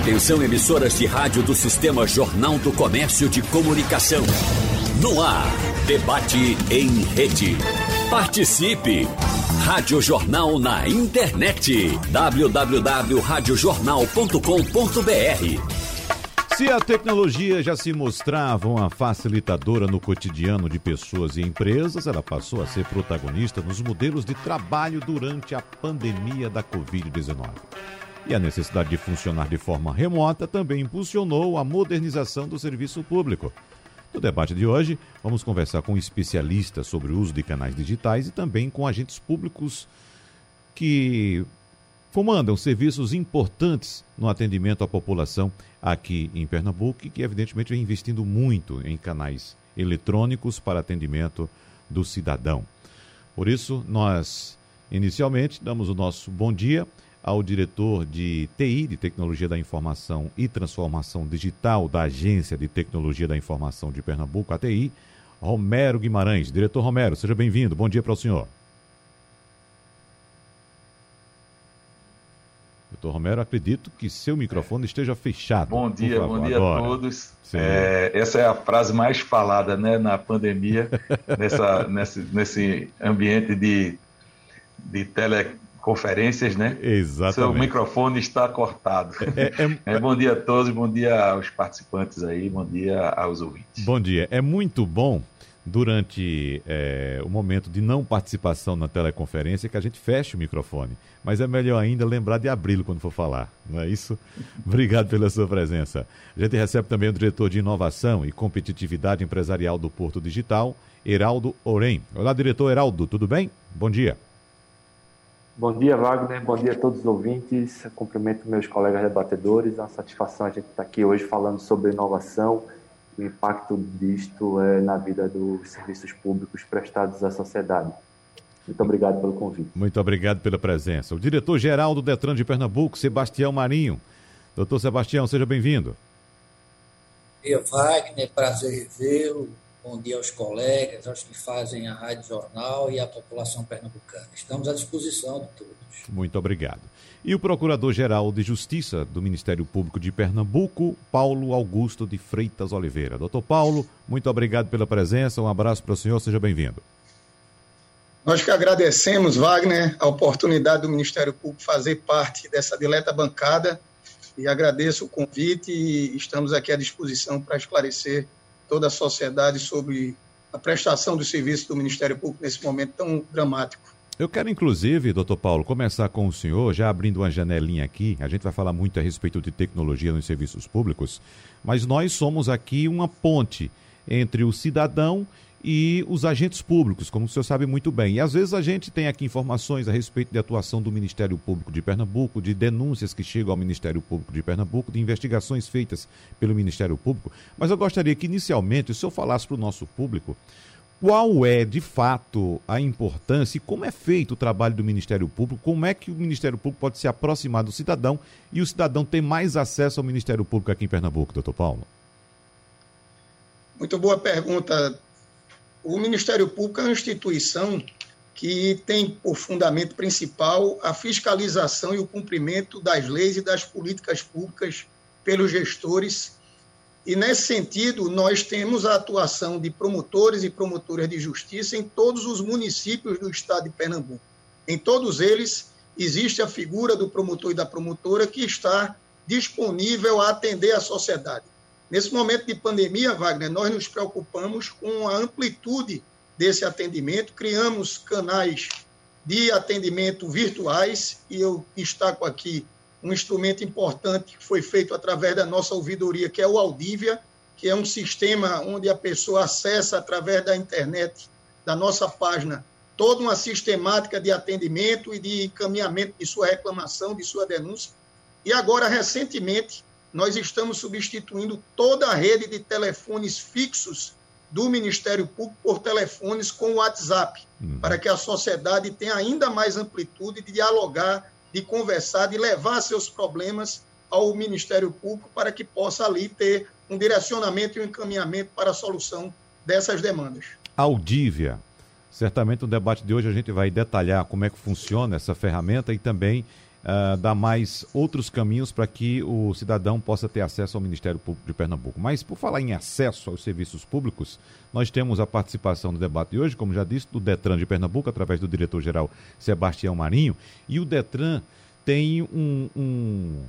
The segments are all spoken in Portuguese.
Atenção emissoras de rádio do Sistema Jornal do Comércio de Comunicação. No ar, debate em rede. Participe! Rádio Jornal na internet. www.radiojornal.com.br Se a tecnologia já se mostrava uma facilitadora no cotidiano de pessoas e empresas, ela passou a ser protagonista nos modelos de trabalho durante a pandemia da Covid-19. E a necessidade de funcionar de forma remota também impulsionou a modernização do serviço público. No debate de hoje, vamos conversar com especialistas sobre o uso de canais digitais e também com agentes públicos que comandam serviços importantes no atendimento à população aqui em Pernambuco que, evidentemente, vem investindo muito em canais eletrônicos para atendimento do cidadão. Por isso, nós, inicialmente, damos o nosso bom dia ao diretor de TI, de Tecnologia da Informação e Transformação Digital da Agência de Tecnologia da Informação de Pernambuco, ATI, Romero Guimarães. Diretor Romero, seja bem-vindo. Bom dia para o senhor. Doutor Romero, acredito que seu microfone esteja fechado. Bom dia, bom dia Agora. a todos. É, essa é a frase mais falada né, na pandemia, nessa, nesse, nesse ambiente de, de tele conferências, né? Exatamente. Seu microfone está cortado. É, é, é, bom dia a todos, bom dia aos participantes aí, bom dia aos ouvintes. Bom dia. É muito bom durante é, o momento de não participação na teleconferência que a gente feche o microfone. Mas é melhor ainda lembrar de abri-lo quando for falar, não é isso? Obrigado pela sua presença. A gente recebe também o diretor de Inovação e Competitividade Empresarial do Porto Digital, Heraldo Orem. Olá, diretor Heraldo, tudo bem? Bom dia. Bom dia, Wagner. Bom dia a todos os ouvintes. Eu cumprimento meus colegas debatedores. É uma satisfação a gente estar aqui hoje falando sobre inovação e o impacto disto é, na vida dos serviços públicos prestados à sociedade. Muito obrigado pelo convite. Muito obrigado pela presença. O diretor-geral do Detran de Pernambuco, Sebastião Marinho. Doutor Sebastião, seja bem-vindo. Bom dia, Wagner. Prazer revê-lo. Bom dia aos colegas, aos que fazem a Rádio Jornal e à população pernambucana. Estamos à disposição de todos. Muito obrigado. E o Procurador-Geral de Justiça do Ministério Público de Pernambuco, Paulo Augusto de Freitas Oliveira. Doutor Paulo, muito obrigado pela presença, um abraço para o senhor, seja bem-vindo. Nós que agradecemos, Wagner, a oportunidade do Ministério Público fazer parte dessa dileta bancada e agradeço o convite e estamos aqui à disposição para esclarecer toda a sociedade sobre a prestação do serviço do Ministério Público nesse momento tão dramático. Eu quero, inclusive, doutor Paulo, começar com o senhor, já abrindo uma janelinha aqui. A gente vai falar muito a respeito de tecnologia nos serviços públicos, mas nós somos aqui uma ponte entre o cidadão e os agentes públicos, como o senhor sabe muito bem. E às vezes a gente tem aqui informações a respeito de atuação do Ministério Público de Pernambuco, de denúncias que chegam ao Ministério Público de Pernambuco, de investigações feitas pelo Ministério Público. Mas eu gostaria que, inicialmente, o senhor falasse para o nosso público qual é, de fato, a importância e como é feito o trabalho do Ministério Público, como é que o Ministério Público pode se aproximar do cidadão e o cidadão ter mais acesso ao Ministério Público aqui em Pernambuco, doutor Paulo? Muito boa pergunta, o Ministério Público é uma instituição que tem por fundamento principal a fiscalização e o cumprimento das leis e das políticas públicas pelos gestores. E, nesse sentido, nós temos a atuação de promotores e promotoras de justiça em todos os municípios do estado de Pernambuco. Em todos eles, existe a figura do promotor e da promotora que está disponível a atender a sociedade. Nesse momento de pandemia, Wagner, nós nos preocupamos com a amplitude desse atendimento, criamos canais de atendimento virtuais, e eu destaco aqui um instrumento importante que foi feito através da nossa ouvidoria, que é o Audívia, que é um sistema onde a pessoa acessa através da internet, da nossa página, toda uma sistemática de atendimento e de encaminhamento de sua reclamação, de sua denúncia. E agora, recentemente, nós estamos substituindo toda a rede de telefones fixos do Ministério Público por telefones com WhatsApp, uhum. para que a sociedade tenha ainda mais amplitude de dialogar, de conversar, de levar seus problemas ao Ministério Público para que possa ali ter um direcionamento e um encaminhamento para a solução dessas demandas. Audívia. Certamente no debate de hoje a gente vai detalhar como é que funciona essa ferramenta e também uh, dar mais outros caminhos para que o cidadão possa ter acesso ao Ministério Público de Pernambuco. Mas, por falar em acesso aos serviços públicos, nós temos a participação no debate de hoje, como já disse, do Detran de Pernambuco, através do diretor-geral Sebastião Marinho, e o Detran tem um, um,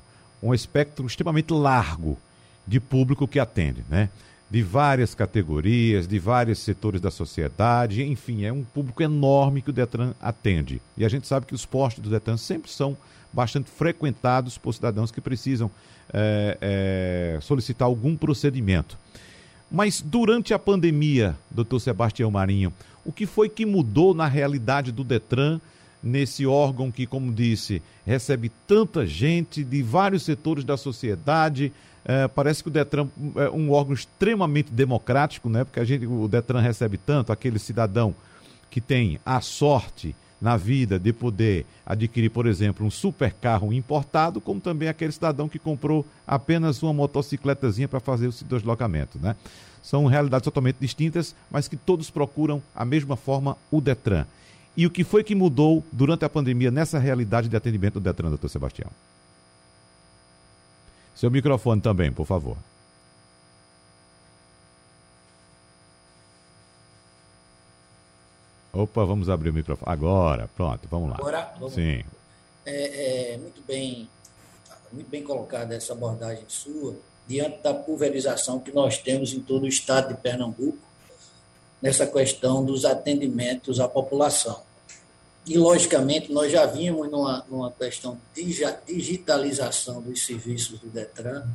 um espectro extremamente largo de público que atende, né? de várias categorias, de vários setores da sociedade, enfim, é um público enorme que o Detran atende. E a gente sabe que os postos do Detran sempre são bastante frequentados por cidadãos que precisam é, é, solicitar algum procedimento. Mas durante a pandemia, doutor Sebastião Marinho, o que foi que mudou na realidade do Detran, nesse órgão que, como disse, recebe tanta gente de vários setores da sociedade, é, parece que o Detran é um órgão extremamente democrático, né? Porque a gente, o Detran recebe tanto aquele cidadão que tem a sorte na vida de poder adquirir, por exemplo, um super carro importado, como também aquele cidadão que comprou apenas uma motocicletazinha para fazer o deslocamento, né? São realidades totalmente distintas, mas que todos procuram a mesma forma o Detran. E o que foi que mudou durante a pandemia nessa realidade de atendimento do Detran, doutor Sebastião? Seu microfone também, por favor. Opa, vamos abrir o microfone. Agora, pronto, vamos lá. Agora, vamos. Sim. É, é, muito bem, muito bem colocada essa abordagem sua diante da pulverização que nós temos em todo o estado de Pernambuco nessa questão dos atendimentos à população. E, logicamente, nós já vimos numa, numa questão de digitalização dos serviços do Detran,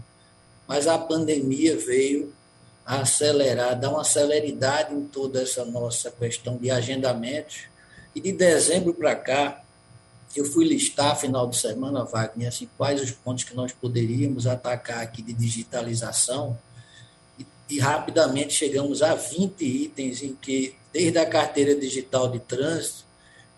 mas a pandemia veio acelerar, dar uma celeridade em toda essa nossa questão de agendamentos. E de dezembro para cá, eu fui listar, final de semana, Wagner, assim, quais os pontos que nós poderíamos atacar aqui de digitalização, e, e rapidamente chegamos a 20 itens em que, desde a carteira digital de trânsito,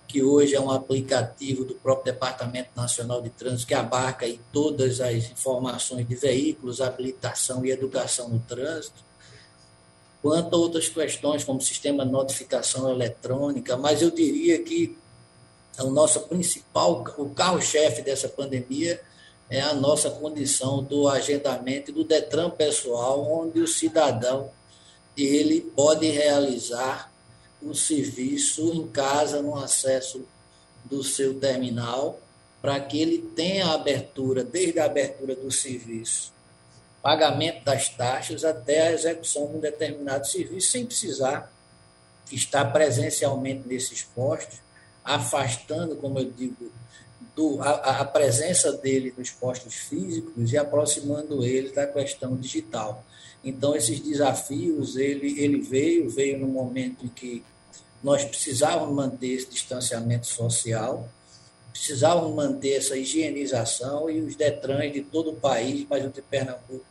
que hoje é um aplicativo do próprio Departamento Nacional de Trânsito, que abarca aí todas as informações de veículos, habilitação e educação no trânsito, quanto a outras questões, como sistema de notificação eletrônica, mas eu diria que o nosso principal, o carro-chefe dessa pandemia é a nossa condição do agendamento do Detran pessoal, onde o cidadão ele pode realizar o serviço em casa, no acesso do seu terminal, para que ele tenha a abertura, desde a abertura do serviço, pagamento das taxas, até a execução de um determinado serviço, sem precisar estar presencialmente nesses postos, afastando, como eu digo, do, a, a presença dele nos postos físicos e aproximando ele da questão digital. Então, esses desafios, ele, ele veio, veio no momento em que nós precisávamos manter esse distanciamento social, precisávamos manter essa higienização e os Detrans de todo o país, mas o de Pernambuco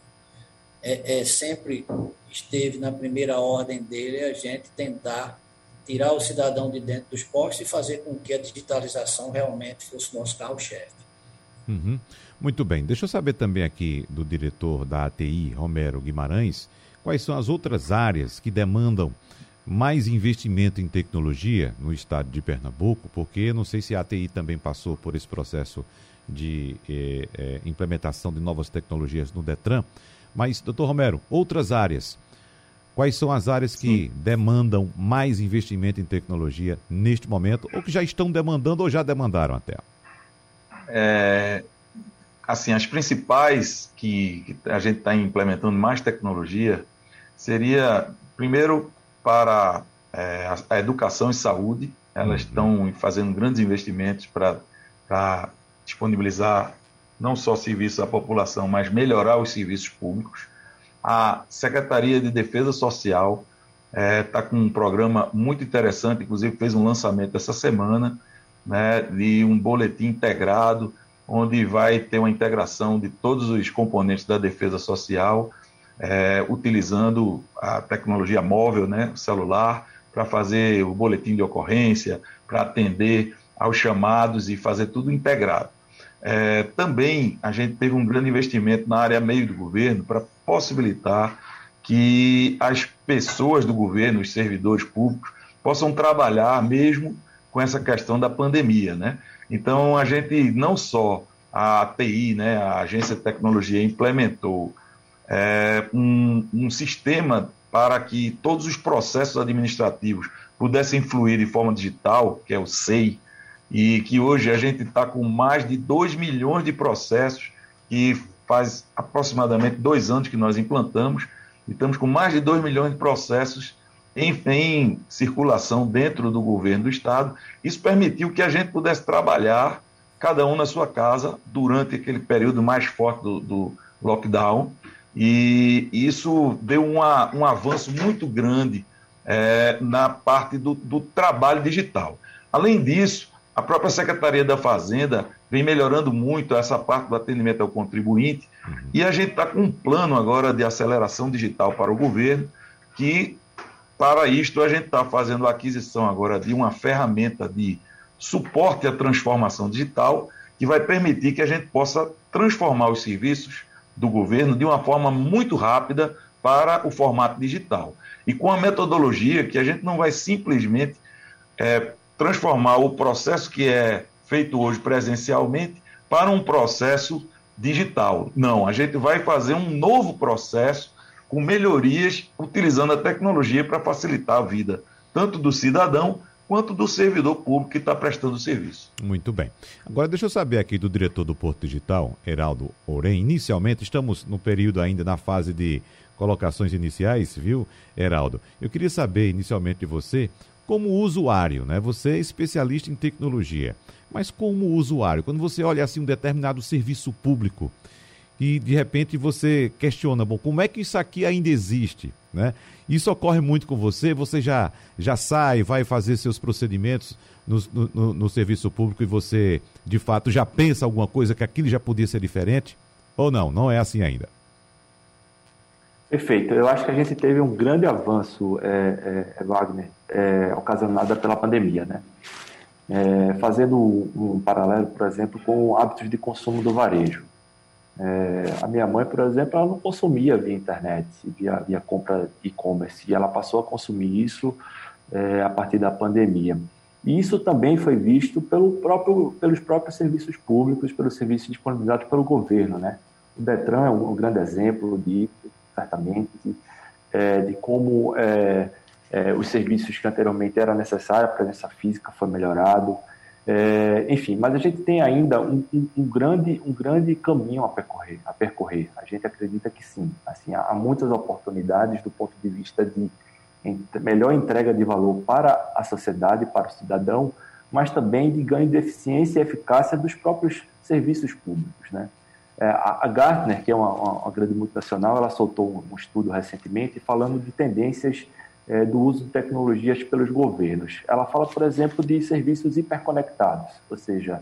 é, é, sempre esteve na primeira ordem dele a gente tentar tirar o cidadão de dentro dos postos e fazer com que a digitalização realmente fosse nosso carro-chefe. Uhum. Muito bem. Deixa eu saber também aqui do diretor da ATI, Romero Guimarães, quais são as outras áreas que demandam mais investimento em tecnologia no estado de Pernambuco, porque não sei se a ATI também passou por esse processo de eh, eh, implementação de novas tecnologias no Detran. Mas, doutor Romero, outras áreas. Quais são as áreas que Sim. demandam mais investimento em tecnologia neste momento, ou que já estão demandando ou já demandaram até? É, assim, as principais que, que a gente está implementando mais tecnologia seria, primeiro, para é, a, a, educação e saúde. Elas uhum. estão fazendo grandes investimentos para disponibilizar não só serviços à população, mas melhorar os serviços públicos. A Secretaria de Defesa Social está é, tá com um programa muito interessante, inclusive fez um lançamento essa semana, né, de um boletim integrado, onde vai ter uma integração de todos os componentes da defesa social, é, utilizando a tecnologia móvel, né, celular, para fazer o boletim de ocorrência, para atender aos chamados e fazer tudo integrado. É, também a gente teve um grande investimento na área meio do governo para possibilitar que as pessoas do governo, os servidores públicos, possam trabalhar mesmo com essa questão da pandemia, né? Então, a gente não só a TI, né, a Agência de Tecnologia, implementou é, um, um sistema para que todos os processos administrativos pudessem fluir de forma digital, que é o SEI, e que hoje a gente está com mais de 2 milhões de processos, que faz aproximadamente dois anos que nós implantamos, e estamos com mais de 2 milhões de processos em, em, circulação dentro do governo do Estado. Isso permitiu que a gente pudesse trabalhar, cada um na sua casa, durante aquele período mais forte do, do lockdown, e isso deu uma, um avanço muito grande é, na parte do, do trabalho digital. Além disso, a própria Secretaria da Fazenda vem melhorando muito essa parte do atendimento ao contribuinte uhum. e a gente está com um plano agora de aceleração digital para o governo, que para isto a gente está fazendo a aquisição agora de uma ferramenta de suporte à transformação digital que vai permitir que a gente possa transformar os serviços do governo de uma forma muito rápida para o formato digital. E com a metodologia que a gente não vai simplesmente é, transformar o processo que é feito hoje presencialmente para um processo digital. Não, a gente vai fazer um novo processo com melhorias utilizando a tecnologia para facilitar a vida tanto do cidadão quanto do servidor público que está prestando o serviço. Muito bem. Agora, deixa eu saber aqui do diretor do Porto Digital, Heraldo Orem. Inicialmente, estamos no período ainda na fase de colocações iniciais, viu, Heraldo? Eu queria saber inicialmente de você como usuário, né? Você é especialista em tecnologia, mas como usuário, quando você olha assim um determinado serviço público e de repente você questiona, bom, como é que isso aqui ainda existe, né? Isso ocorre muito com você, você já já sai, vai fazer seus procedimentos no, no, no serviço público e você de fato já pensa alguma coisa que aquilo já podia ser diferente? Ou não? Não é assim ainda? Perfeito. Eu acho que a gente teve um grande avanço, é, é, Wagner, é, ocasionada pela pandemia, né? É, fazendo um paralelo, por exemplo, com hábitos de consumo do varejo. É, a minha mãe, por exemplo, ela não consumia via internet, via, via compra e-commerce, e ela passou a consumir isso é, a partir da pandemia. E isso também foi visto pelo próprio, pelos próprios serviços públicos, pelos serviços disponibilizados pelo governo, né? O Detran é um, um grande exemplo de certamente, é, de como é, os serviços que anteriormente era necessário, a presença física foi melhorado, é, enfim, mas a gente tem ainda um, um, um, grande, um grande caminho a percorrer, a percorrer. A gente acredita que sim, assim, há, há muitas oportunidades do ponto de vista de melhor entrega de valor para a sociedade, para o cidadão, mas também de ganho de eficiência e eficácia dos próprios serviços públicos, né? É, a Gartner, que é uma, uma, grande multinacional, ela soltou um estudo recentemente falando de tendências é, do uso de tecnologias pelos governos. Ela fala, por exemplo, de serviços hiperconectados, ou seja,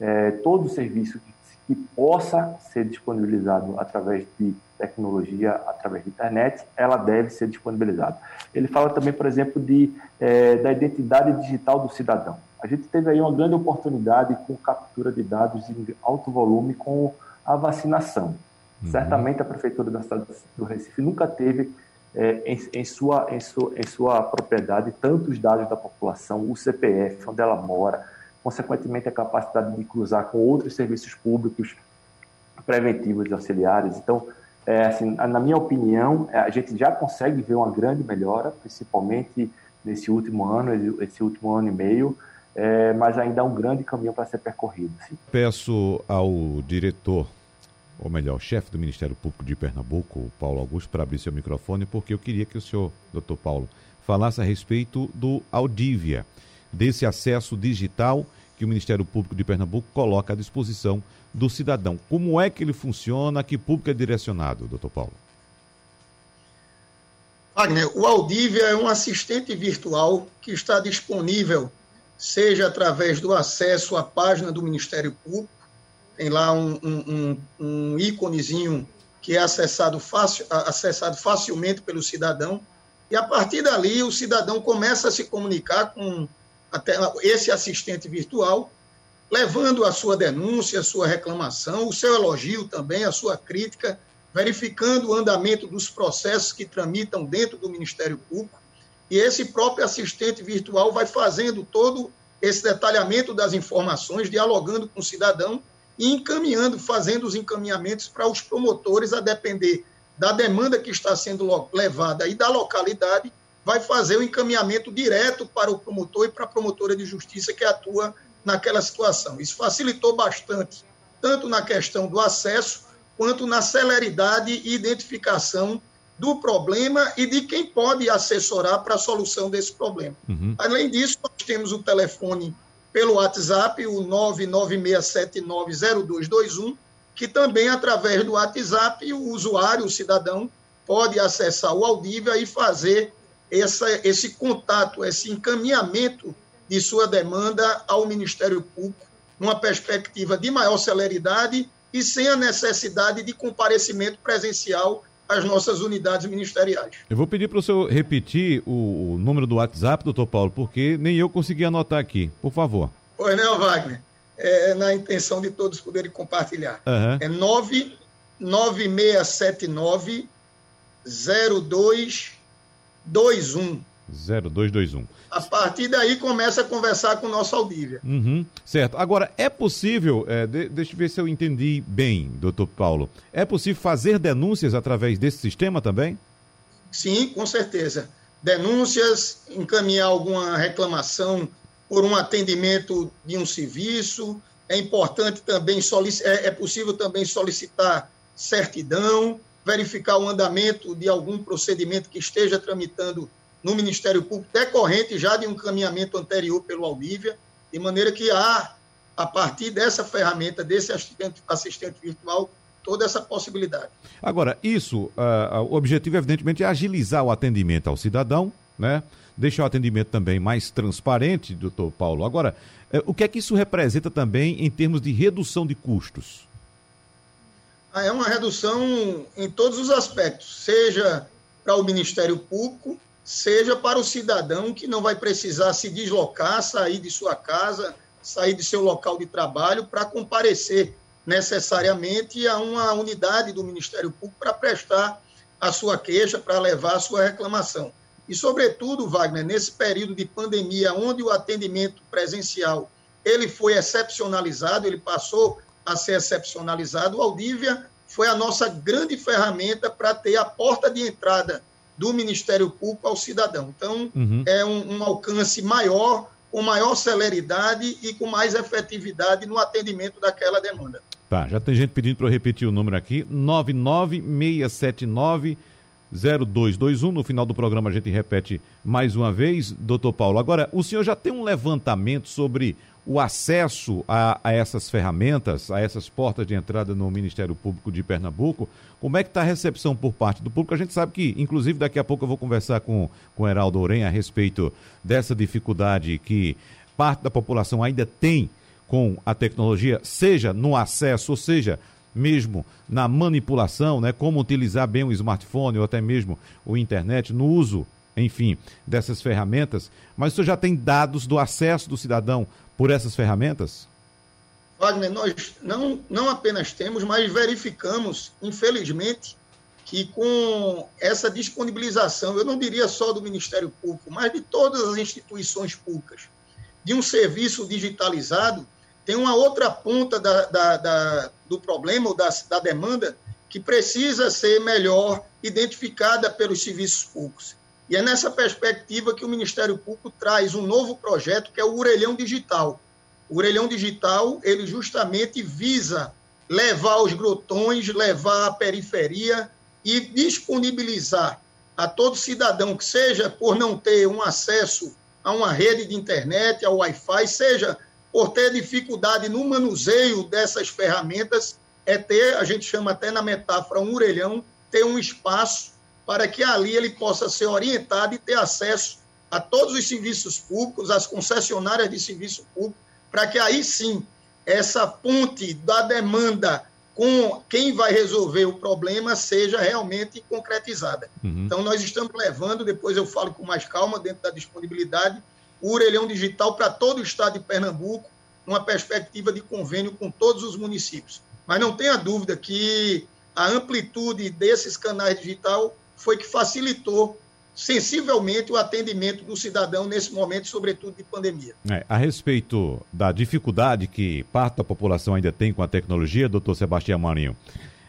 é, todo serviço que, que, possa ser disponibilizado através de tecnologia, através de internet, ela deve ser disponibilizada. Ele fala também, por exemplo, de, é, da identidade digital do cidadão. A gente teve aí uma grande oportunidade com captura de dados em alto volume com a vacinação. Uhum. Certamente a Prefeitura da cidade do Recife nunca teve é, em, em, sua, em, sua, em sua propriedade tantos dados da população, o CPF, onde ela mora, consequentemente a capacidade de cruzar com outros serviços públicos preventivos e auxiliares. Então, é, assim, na minha opinião, é, a gente já consegue ver uma grande melhora, principalmente nesse último ano, esse último ano e meio, é, mas ainda há um grande caminho para ser percorrido. Sim. Peço ao diretor ou melhor, chefe do Ministério Público de Pernambuco, Paulo Augusto, para abrir seu microfone, porque eu queria que o senhor, doutor Paulo, falasse a respeito do Audívia, desse acesso digital que o Ministério Público de Pernambuco coloca à disposição do cidadão. Como é que ele funciona? A que público é direcionado, doutor Paulo? Wagner, o Audívia é um assistente virtual que está disponível, seja através do acesso à página do Ministério Público, tem lá um, um, um íconezinho que é acessado, fácil, acessado facilmente pelo cidadão, e a partir dali o cidadão começa a se comunicar com até esse assistente virtual, levando a sua denúncia, a sua reclamação, o seu elogio também, a sua crítica, verificando o andamento dos processos que tramitam dentro do Ministério Público, e esse próprio assistente virtual vai fazendo todo esse detalhamento das informações, dialogando com o cidadão e encaminhando, fazendo os encaminhamentos para os promotores, a depender da demanda que está sendo levada e da localidade, vai fazer o encaminhamento direto para o promotor e para a promotora de justiça que atua naquela situação. Isso facilitou bastante, tanto na questão do acesso, quanto na celeridade e identificação do problema e de quem pode assessorar para a solução desse problema. Uhum. Além disso, nós temos o telefone pelo WhatsApp, o 996790221, que também, através do WhatsApp, o usuário, o cidadão, pode acessar o Audívia e fazer essa, esse contato, esse encaminhamento de sua demanda ao Ministério Público, numa perspectiva de maior celeridade e sem a necessidade de comparecimento presencial às nossas unidades ministeriais. Eu vou pedir para o senhor repetir o, o, número do WhatsApp, doutor Paulo, porque nem eu consegui anotar aqui. Por favor. Pois não, Wagner. É, é na intenção de todos poderem compartilhar. Uhum. É 99679 0221. 0221. A partir daí começa a conversar com o nosso Aldívia. Uhum, certo. Agora, é possível, é, de, deixa eu ver se eu entendi bem, doutor Paulo, é possível fazer denúncias através desse sistema também? Sim, com certeza. Denúncias, encaminhar alguma reclamação por um atendimento de um serviço. É importante também, é, é possível também solicitar certidão, verificar o andamento de algum procedimento que esteja tramitando no Ministério Público, decorrente já de um caminhamento anterior pelo Aldívia, de maneira que há, a partir dessa ferramenta, desse assistente, assistente virtual, toda essa possibilidade. Agora, isso, uh, o objetivo, evidentemente, é agilizar o atendimento ao cidadão, né? deixar o atendimento também mais transparente, doutor Paulo. Agora, uh, o que é que isso representa também em termos de redução de custos? Ah, é uma redução em todos os aspectos, seja para o Ministério Público, seja para o cidadão que não vai precisar se deslocar, sair de sua casa, sair de seu local de trabalho para comparecer necessariamente a uma unidade do Ministério Público para prestar a sua queixa, para levar a sua reclamação. E, sobretudo, Wagner, nesse período de pandemia, onde o atendimento presencial ele foi excepcionalizado, ele passou a ser excepcionalizado, o Aldívia foi a nossa grande ferramenta para ter a porta de entrada do Ministério Público ao cidadão. Então, uhum. é um, um, alcance maior, com maior celeridade e com mais efetividade no atendimento daquela demanda. Tá, já tem gente pedindo para eu repetir o número aqui: 99679 0221. No final do programa a gente repete mais uma vez, doutor Paulo. Agora, o senhor já tem um levantamento sobre o acesso a, a, essas ferramentas, a essas portas de entrada no Ministério Público de Pernambuco, como é que está a recepção por parte do público? A gente sabe que, inclusive, daqui a pouco eu vou conversar com, com o Heraldo Oren a respeito dessa dificuldade que parte da população ainda tem com a tecnologia, seja no acesso, ou seja, mesmo na manipulação, né, como utilizar bem o smartphone ou até mesmo o internet, no uso, enfim, dessas ferramentas. Mas o senhor já tem dados do acesso do cidadão por essas ferramentas? Wagner, nós não, não apenas temos, mas verificamos, infelizmente, que com essa disponibilização, eu não diria só do Ministério Público, mas de todas as instituições públicas, de um serviço digitalizado, tem uma outra ponta da, da, da, do problema ou da, da demanda que precisa ser melhor identificada pelos serviços públicos. E é nessa perspectiva que o Ministério Público traz um novo projeto, que é o Orelhão Digital. O Orelhão Digital, ele justamente visa levar os grotões, levar a periferia e disponibilizar a todo cidadão que seja por não ter um acesso a uma rede de internet, ao Wi-Fi, seja por ter dificuldade no manuseio dessas ferramentas, é ter, a gente chama até na metáfora, um orelhão, ter um espaço para que ali ele possa ser orientado e ter acesso a todos os serviços públicos, as concessionárias de serviço público, para que aí sim essa ponte da demanda com quem vai resolver o problema seja realmente concretizada. Uhum. Então, nós estamos levando, depois eu falo com mais calma, dentro da disponibilidade, o orelhão digital para todo o estado de Pernambuco, numa perspectiva de convênio com todos os municípios. Mas não tenha dúvida que a amplitude desses canais digital foi que facilitou sensivelmente o atendimento do cidadão nesse momento, sobretudo de pandemia. É, a respeito da dificuldade que parte da população ainda tem com a tecnologia, doutor Sebastião Marinho,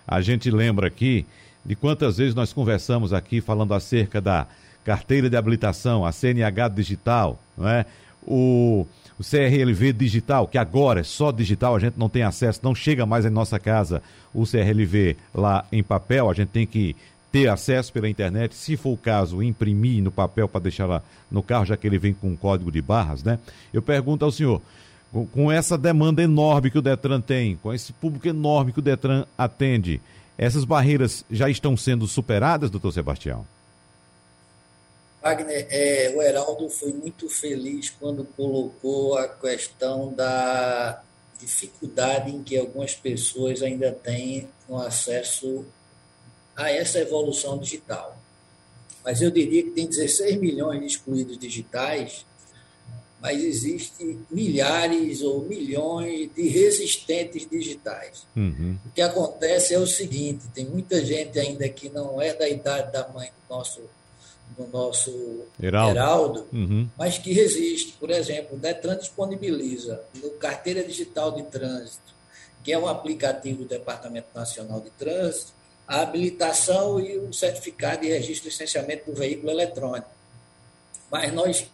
a gente lembra aqui de quantas vezes nós conversamos aqui falando acerca da carteira de habilitação, a CNH digital, não é? o, o CRLV digital, que agora é só digital, a gente não tem acesso, não chega mais em nossa casa o CRLV lá em papel, a gente tem que ter acesso pela internet, se for o caso, imprimir no papel para deixar lá no carro, já que ele vem com um código de barras, né? Eu pergunto ao senhor, com essa demanda enorme que o Detran tem, com esse público enorme que o Detran atende, essas barreiras já estão sendo superadas, doutor Sebastião? Wagner, é, o Heraldo foi muito feliz quando colocou a questão da dificuldade em que algumas pessoas ainda têm no acesso a essa evolução digital. Mas eu diria que tem 16 milhões de excluídos digitais, mas existem milhares ou milhões de resistentes digitais. Uhum. O que acontece é o seguinte: tem muita gente ainda que não é da idade da mãe do nosso, do nosso Heraldo, Heraldo uhum. mas que resiste. Por exemplo, o Detran disponibiliza no Carteira Digital de Trânsito, que é um aplicativo do Departamento Nacional de Trânsito, a habilitação e o certificado de registro e licenciamento do veículo eletrônico. Mas nós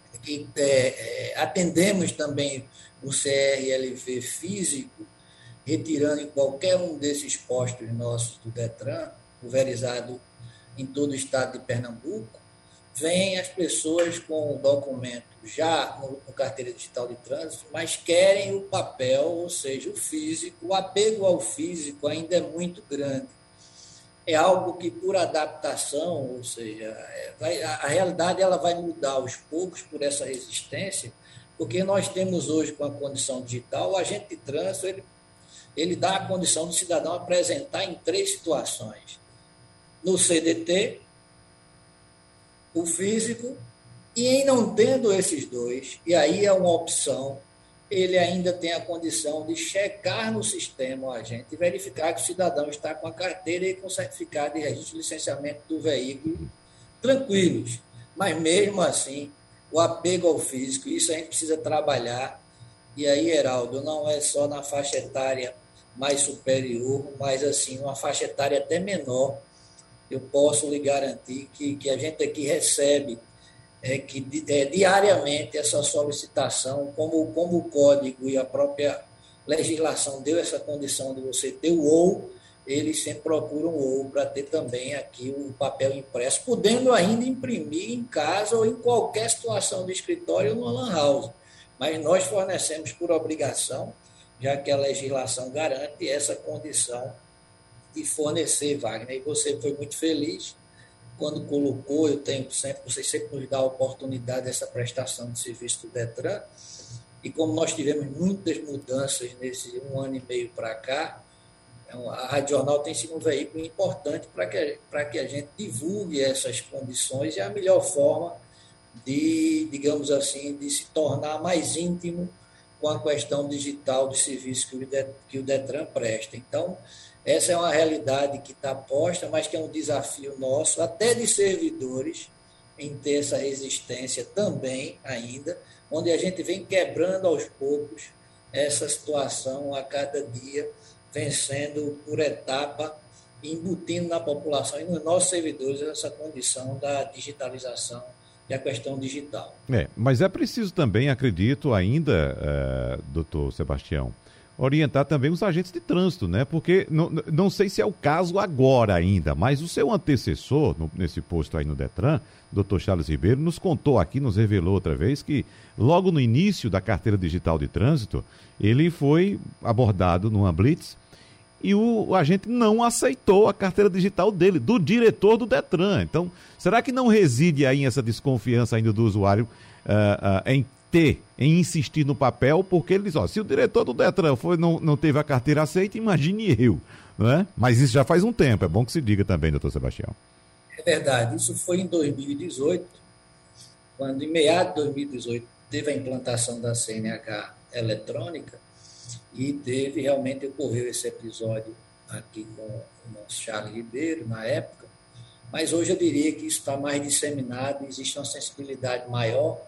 é, é, atendemos também o CRLV físico, retirando em qualquer um desses postos nossos do DETRAN, pulverizado em todo o estado de Pernambuco, vêm as pessoas com o documento já no, no, carteira digital de trânsito, mas querem o papel, ou seja, o físico. O apego ao físico ainda é muito grande é algo que por adaptação, ou seja, é, vai, a, a, realidade ela vai mudar aos poucos por essa resistência, porque nós temos hoje com a condição digital, o agente de trânsito ele, ele dá a condição do cidadão apresentar em três situações: no CDT, o físico, e em não tendo esses dois, e aí é uma opção ele ainda tem a condição de checar no sistema o agente e verificar que o cidadão está com a carteira e com o certificado de registro e licenciamento do veículo tranquilos. Mas mesmo assim, o apego ao físico, isso a gente precisa trabalhar. E aí, Heraldo, não é só na faixa etária mais superior, mas assim, uma faixa etária até menor, eu posso lhe garantir que, que a gente aqui recebe é que é, diariamente essa solicitação, como, como o código e a própria legislação deu essa condição de você ter o OU, eles sempre procuram o OU para ter também aqui o papel impresso, podendo ainda imprimir em casa ou em qualquer situação de escritório no Lan House. Mas nós fornecemos por obrigação, já que a legislação garante essa condição de fornecer, Wagner. E você foi muito feliz quando colocou, eu tenho sempre, vocês sempre nos dá a oportunidade dessa prestação de serviço do Detran, e como nós tivemos muitas mudanças nesse um ano e meio para cá, então, a Rádio Jornal tem sido um veículo importante para que, que a gente divulgue essas condições e a melhor forma de, digamos assim, de se tornar mais íntimo com a questão digital de serviço que o, que o Detran presta. Então, essa é uma realidade que está posta, mas que é um desafio nosso, até de servidores, em ter essa resistência também ainda, onde a gente vem quebrando aos poucos essa situação a cada dia, vencendo por etapa, embutindo na população e nos nossos servidores essa condição da digitalização e a questão digital. É, mas é preciso também, acredito ainda, é, doutor Sebastião, orientar também os agentes de trânsito, né? Porque não, não sei se é o caso agora ainda, mas o seu antecessor no, nesse posto aí no Detran, doutor Charles Ribeiro, nos contou aqui, nos revelou outra vez que logo no início da carteira digital de trânsito, ele foi abordado numa blitz e o, o agente não aceitou a carteira digital dele, do diretor do Detran. Então, será que não reside aí essa desconfiança ainda do usuário uh, uh, em ter, em insistir no papel, porque ele diz, ó, se o diretor do Detran foi, não, não teve a carteira aceita, imagine eu, não é? Mas isso já faz um tempo, é bom que se diga também, doutor Sebastião. É verdade, isso foi em 2018, quando em meados de 2018 teve a implantação da CNH eletrônica e teve, realmente ocorreu esse episódio aqui com o nosso Charles Ribeiro, na época, Mas hoje eu diria que isso está mais disseminado, existe uma sensibilidade maior,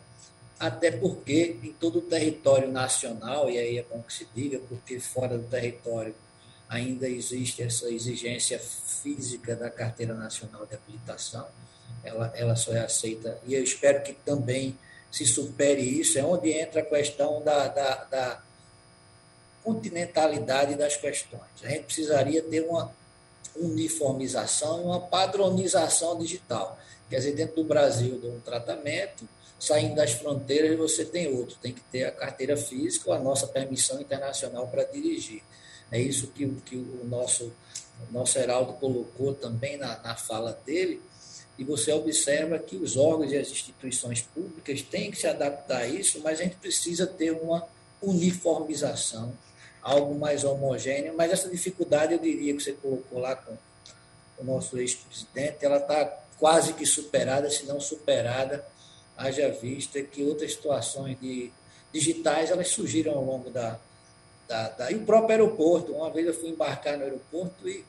até porque em todo o território nacional, e aí é bom que se diga, porque fora do território ainda existe essa exigência física da Carteira Nacional de Habilitação, ela, ela só é aceita, e eu espero que também se supere isso, é onde entra a questão da, da, da continentalidade das questões. A gente precisaria ter uma uniformização uma padronização digital. Quer dizer, dentro do Brasil, de um tratamento, saindo das fronteiras, você tem outro. Tem que ter a carteira física ou a nossa permissão internacional para dirigir. É isso que, que o nosso, o nosso Heraldo colocou também na, na fala dele. E você observa que os órgãos e as instituições públicas têm que se adaptar a isso, mas a gente precisa ter uma uniformização algo mais homogêneo, mas essa dificuldade, eu diria, que você colocou lá com o nosso ex-presidente, ela está quase que superada, se não superada, haja vista que outras situações de digitais elas surgiram ao longo da, da, da, E o próprio aeroporto, uma vez eu fui embarcar no aeroporto e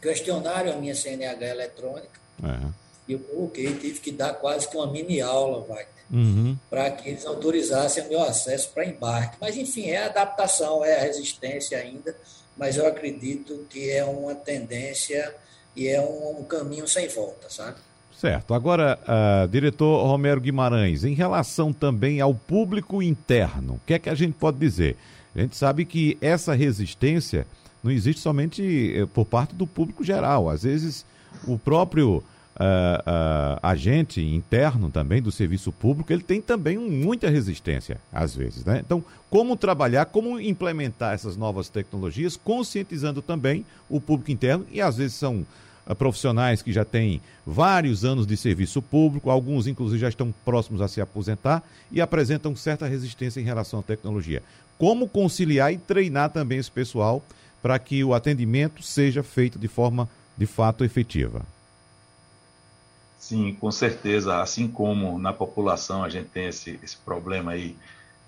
questionaram a minha CNH eletrônica, uhum. e eu coloquei, tive que dar quase que uma mini aula, Wagner uhum. para que eles autorizassem o meu acesso para embarque. Mas, enfim, é a adaptação, é a resistência ainda, mas eu acredito que é uma tendência e é um, um caminho sem volta, sabe? Certo. Agora, uh, diretor Romero Guimarães, em relação também ao público interno, o que é que a gente pode dizer? A gente sabe que essa resistência não existe somente eh, por parte do público geral. Às vezes, o próprio uh, uh, agente interno também do serviço público, ele tem também muita resistência, às vezes. Né? Então, como trabalhar, como implementar essas novas tecnologias, conscientizando também o público interno, e às vezes são profissionais que já têm vários anos de serviço público, alguns inclusive já estão próximos a se aposentar e apresentam certa resistência em relação à tecnologia. Como conciliar e treinar também esse pessoal para que o atendimento seja feito de forma de fato efetiva? Sim, com certeza. Assim como na população a gente tem esse, esse problema aí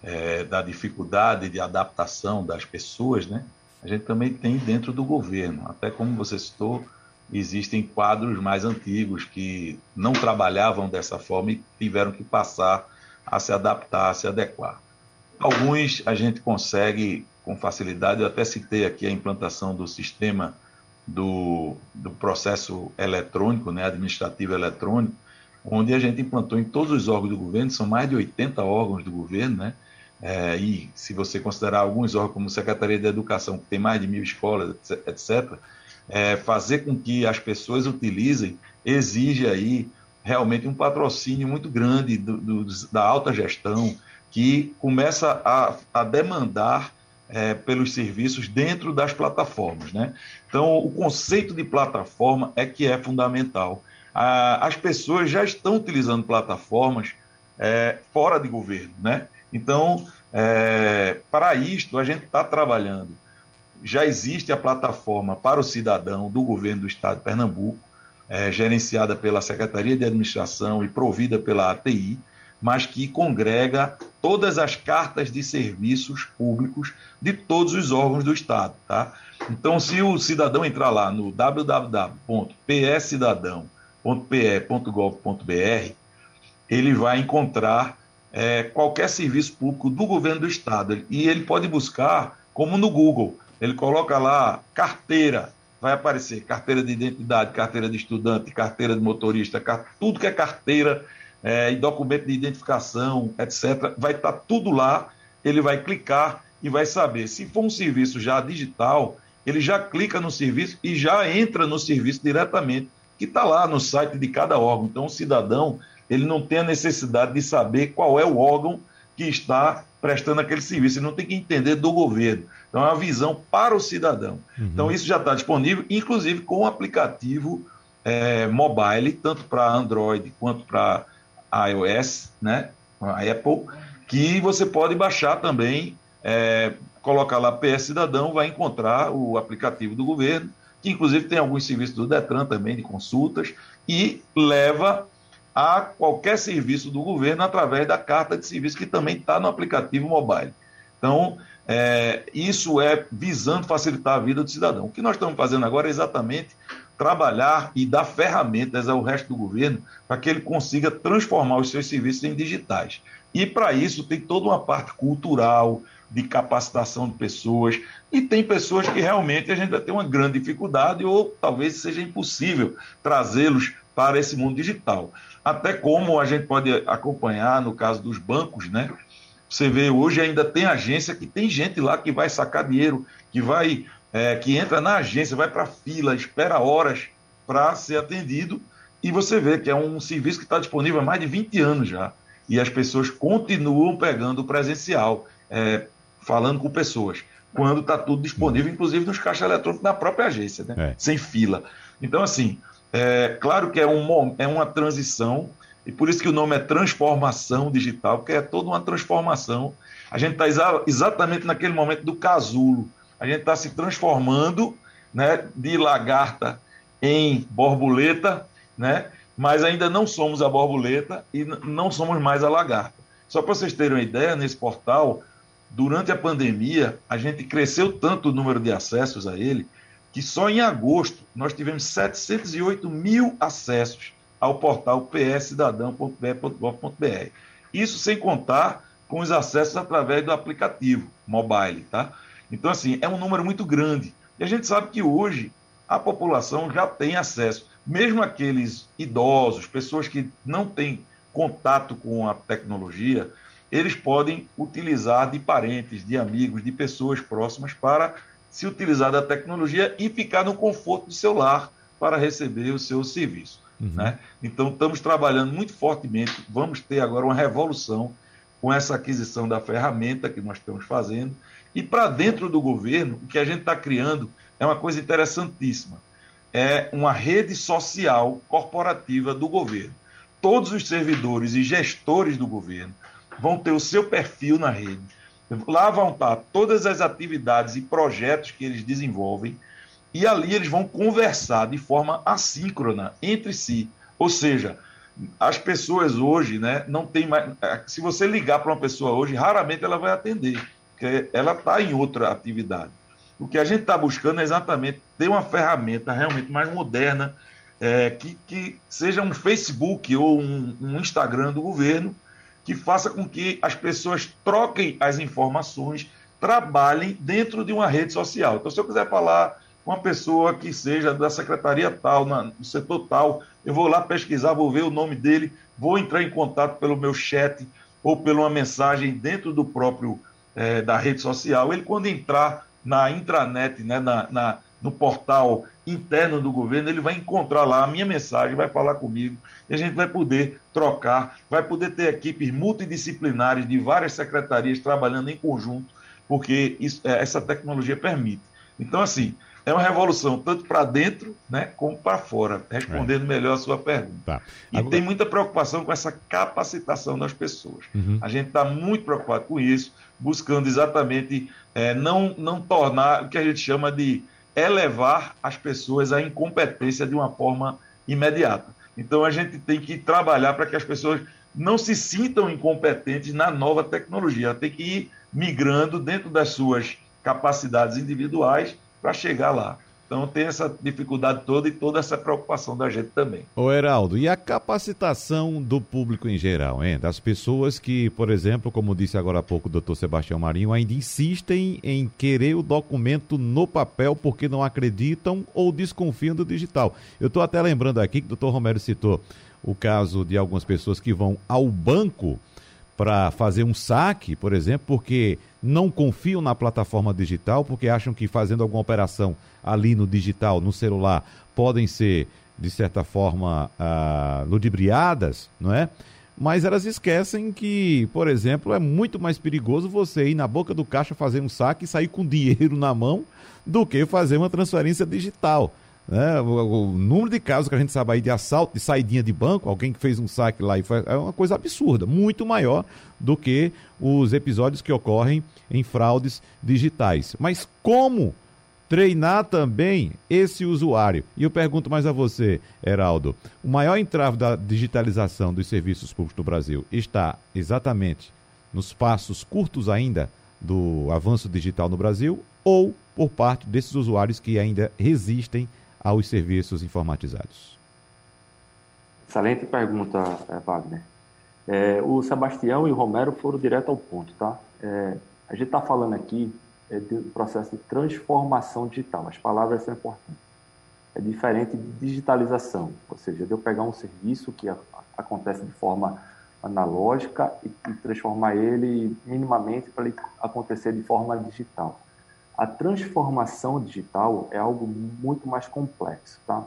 é, da dificuldade de adaptação das pessoas, né? A gente também tem dentro do governo. Até como você citou, existem quadros mais antigos que não trabalhavam dessa forma e tiveram que passar a se adaptar, a se adequar. Alguns a gente consegue com facilidade. Eu até citei aqui a implantação do sistema do, do processo eletrônico, né, administrativo eletrônico, onde a gente implantou em todos os órgãos do governo, são mais de 80 órgãos do governo, né? É, e se você considerar alguns órgãos como Secretaria de Educação, que tem mais de mil escolas, etc., é, fazer com que as pessoas utilizem exige aí realmente um patrocínio muito grande do, do, da alta gestão, que começa a, a demandar é, pelos serviços dentro das plataformas. Né? Então, o conceito de plataforma é que é fundamental. as pessoas já estão utilizando plataformas é, fora de governo. Né? Então, é, para isto, a gente está trabalhando. Já existe a plataforma para o cidadão do governo do estado de Pernambuco, é, gerenciada pela Secretaria de Administração e provida pela ATI, mas que congrega todas as cartas de serviços públicos de todos os órgãos do Estado. Tá? Então, se o cidadão entrar lá no www.pscidadão.pe.gov.br, ele vai encontrar é, qualquer serviço público do governo do Estado. E ele pode buscar, como no Google, ele coloca lá carteira, vai aparecer carteira de identidade, carteira de estudante, carteira de motorista, tudo que é carteira é, e documento de identificação, etc. Vai estar tá tudo lá, ele vai clicar e vai saber. Se for um serviço já digital, ele já clica no serviço e já entra no serviço diretamente, que está lá no site de cada órgão. Então, o cidadão ele não tem a necessidade de saber qual é o órgão que está prestando aquele serviço, ele não tem que entender do governo. Então, é uma visão para o cidadão. Uhum. Então, isso já está disponível, inclusive com o aplicativo é, mobile, tanto para Android quanto para iOS, né, a Apple, que você pode baixar também, é, colocar lá PS Cidadão, vai encontrar o aplicativo do governo, que inclusive tem alguns serviços do Detran também de consultas, e leva a qualquer serviço do governo através da carta de serviço que também está no aplicativo mobile. Então, é, isso é visando facilitar a vida do cidadão. O que nós estamos fazendo agora é exatamente trabalhar e dar ferramentas ao resto do governo para que ele consiga transformar os seus serviços em digitais. E para isso tem toda uma parte cultural, de capacitação de pessoas, e tem pessoas que realmente a gente vai ter uma grande dificuldade ou talvez seja impossível trazê-los para esse mundo digital. Até como a gente pode acompanhar no caso dos bancos, né? Você vê hoje ainda tem agência que tem gente lá que vai sacar dinheiro, que vai, é, que entra na agência, vai para fila, espera horas para ser atendido, e você vê que é um serviço que está disponível há mais de 20 anos já. E as pessoas continuam pegando o presencial, é, falando com pessoas, quando está tudo disponível, inclusive nos caixas eletrônicos da própria agência, né? É. sem fila. Então, assim, é claro que é, um, é uma transição, e por isso que o nome é transformação digital, porque é toda uma transformação. A gente está exa exatamente naquele momento do casulo. A gente está se transformando né, de lagarta em borboleta, né, mas ainda não somos a borboleta e não somos mais a lagarta. Só para vocês terem uma ideia, nesse portal, durante a pandemia, a gente cresceu tanto o número de acessos a ele, que só em agosto nós tivemos 708 mil acessos ao portal pscidadão.br.gov.br. Isso sem contar com os acessos através do aplicativo mobile, tá? Então, assim, é um número muito grande. E a gente sabe que hoje a população já tem acesso, mesmo aqueles idosos, pessoas que não têm contato com a tecnologia, eles podem utilizar de parentes, de amigos, de pessoas próximas para se utilizar da tecnologia e ficar no conforto do seu lar para receber o seu serviço. Uhum. Né? Então, estamos trabalhando muito fortemente. Vamos ter agora uma revolução com essa aquisição da ferramenta que nós estamos fazendo. E para dentro do governo, o que a gente está criando é uma coisa interessantíssima. É uma rede social corporativa do governo. Todos os servidores e gestores do governo vão ter o seu perfil na rede. Lá vão estar todas as atividades e projetos que eles desenvolvem, e ali eles vão conversar de forma assíncrona entre si. Ou seja, as pessoas hoje, né, não tem mais. Se você ligar para uma pessoa hoje, raramente ela vai atender, porque ela está em outra atividade. O que a gente está buscando é exatamente ter uma ferramenta realmente mais moderna, é, que, que seja um Facebook ou um, um Instagram do governo, que faça com que as pessoas troquem as informações, trabalhem dentro de uma rede social. Então, se eu quiser falar com uma pessoa que seja da secretaria tal, no setor tal, eu vou lá pesquisar, vou ver o nome dele, vou entrar em contato pelo meu chat ou por uma mensagem dentro do próprio é, da rede social. Ele, quando entrar na intranet, né, na, na, no portal interno do governo, ele vai encontrar lá a minha mensagem, vai falar comigo e a gente vai poder trocar, vai poder ter equipes multidisciplinares de várias secretarias trabalhando em conjunto, porque isso, é, essa tecnologia permite. Então, assim, é uma revolução tanto para dentro né, como para fora, respondendo é. melhor a sua pergunta. Tá. E Agora... tem muita preocupação com essa capacitação das pessoas. Uhum. A gente está muito preocupado com isso, buscando exatamente é, não, não tornar o que a gente chama de elevar as pessoas à incompetência de uma forma imediata. Então a gente tem que trabalhar para que as pessoas não se sintam incompetentes na nova tecnologia. Tem que ir migrando dentro das suas capacidades individuais para chegar lá. Então tem essa dificuldade toda e toda essa preocupação da gente também. Ô Heraldo, e a capacitação do público em geral, hein? das pessoas que, por exemplo, como disse agora há pouco o doutor Sebastião Marinho, ainda insistem em querer o documento no papel porque não acreditam ou desconfiam do digital. Eu estou até lembrando aqui que o doutor Romero citou o caso de algumas pessoas que vão ao banco para fazer um saque, por exemplo, porque não confiam na plataforma digital, porque acham que fazendo alguma operação ali no digital, no celular, podem ser, de certa forma, ah, ludibriadas, não é? Mas elas esquecem que, por exemplo, é muito mais perigoso você ir na boca do caixa fazer um saque e sair com dinheiro na mão do que fazer uma transferência digital. Né? O, o, número de casos que a gente sabe aí de assalto, de saidinha de banco, alguém que fez um saque lá e foi, é uma coisa absurda, muito maior do que os episódios que ocorrem em fraudes digitais. Mas como treinar também esse usuário? E eu pergunto mais a você, Heraldo: o maior entrave da digitalização dos serviços públicos no Brasil está exatamente nos passos curtos ainda do avanço digital no Brasil ou por parte desses usuários que ainda resistem aos serviços informatizados? Excelente pergunta, eh, Wagner. É, o Sebastião e o Romero foram direto ao ponto, tá? É, a gente está falando aqui é, do processo de transformação digital. As palavras são importantes. É diferente de digitalização, ou seja, de eu pegar um serviço que a, acontece de forma analógica e, e transformar ele minimamente para ele acontecer de forma digital. A transformação digital é algo muito mais complexo, tá?